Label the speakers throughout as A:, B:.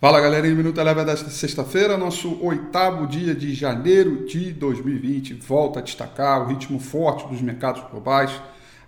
A: Fala galera, em Minuto Eleva desta sexta-feira, nosso oitavo dia de janeiro de 2020, volta a destacar o ritmo forte dos mercados globais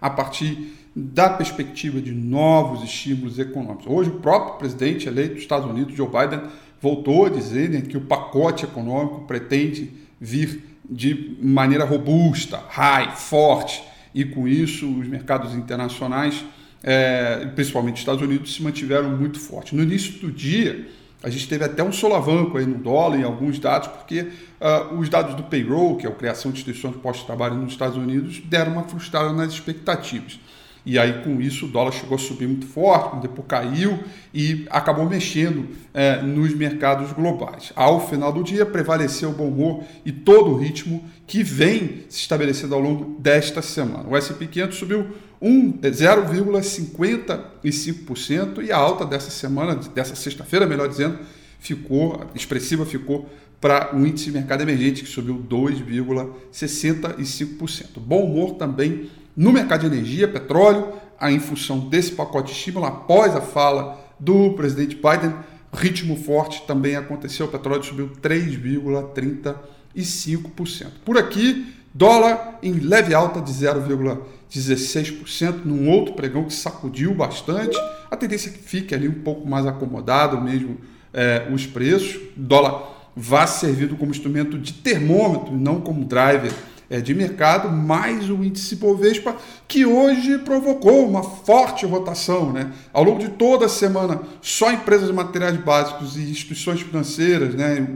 A: a partir da perspectiva de novos estímulos econômicos. Hoje, o próprio presidente eleito dos Estados Unidos, Joe Biden, voltou a dizer né, que o pacote econômico pretende vir de maneira robusta, high, forte, e com isso os mercados internacionais, é, principalmente os Estados Unidos, se mantiveram muito fortes. No início do dia, a gente teve até um solavanco aí no dólar em alguns dados, porque uh, os dados do payroll, que é a criação de instituições de pós-trabalho nos Estados Unidos, deram uma frustrada nas expectativas. E aí, com isso, o dólar chegou a subir muito forte, depois caiu e acabou mexendo é, nos mercados globais. Ao final do dia, prevaleceu o bom humor e todo o ritmo que vem se estabelecendo ao longo desta semana. O S&P 500 subiu 0,55% e a alta dessa semana, dessa sexta-feira, melhor dizendo, ficou expressiva, ficou para o índice de mercado emergente, que subiu 2,65%. Bom humor também no mercado de energia, petróleo, em função desse pacote de estímulo, após a fala do presidente Biden, ritmo forte também aconteceu, o petróleo subiu 3,35%. Por aqui, dólar em leve alta de 0,16%, num outro pregão que sacudiu bastante. A tendência é que fique ali um pouco mais acomodado mesmo é, os preços. Dólar vai servido como instrumento de termômetro, não como driver de mercado, mais o índice Bovespa, que hoje provocou uma forte rotação. Né? Ao longo de toda a semana, só empresas de materiais básicos e instituições financeiras né,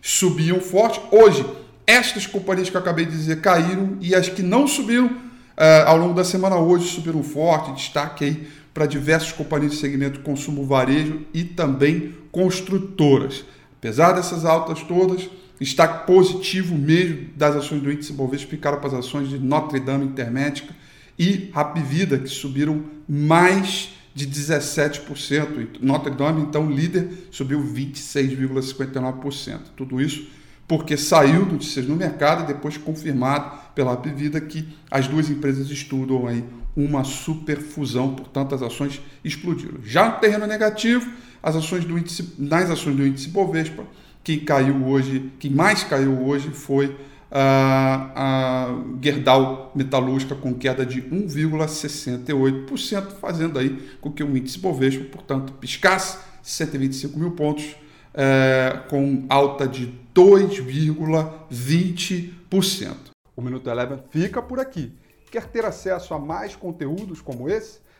A: subiam forte. Hoje, estas companhias que eu acabei de dizer caíram e as que não subiram é, ao longo da semana hoje subiram forte. Destaque aí para diversas companhias de segmento consumo varejo e também construtoras. Apesar dessas altas todas, Destaque positivo mesmo das ações do índice Bovespa ficaram para as ações de Notre Dame Intermédica e Rapvida, que subiram mais de 17%. Notre Dame, então, líder, subiu 26,59%. Tudo isso porque saiu notícias no mercado e depois confirmado pela Rapvida que as duas empresas estudam aí uma superfusão, portanto as ações explodiram. Já no terreno negativo, as ações do índice, nas ações do índice Bovespa, quem caiu hoje, quem mais caiu hoje foi a, a Gerdau Metalúrgica com queda de 1,68%, fazendo aí com que o índice Bovespa, portanto, piscasse 125 mil pontos, é, com alta de 2,20%. O Minuto Eleven fica por aqui. Quer ter acesso a mais conteúdos como esse?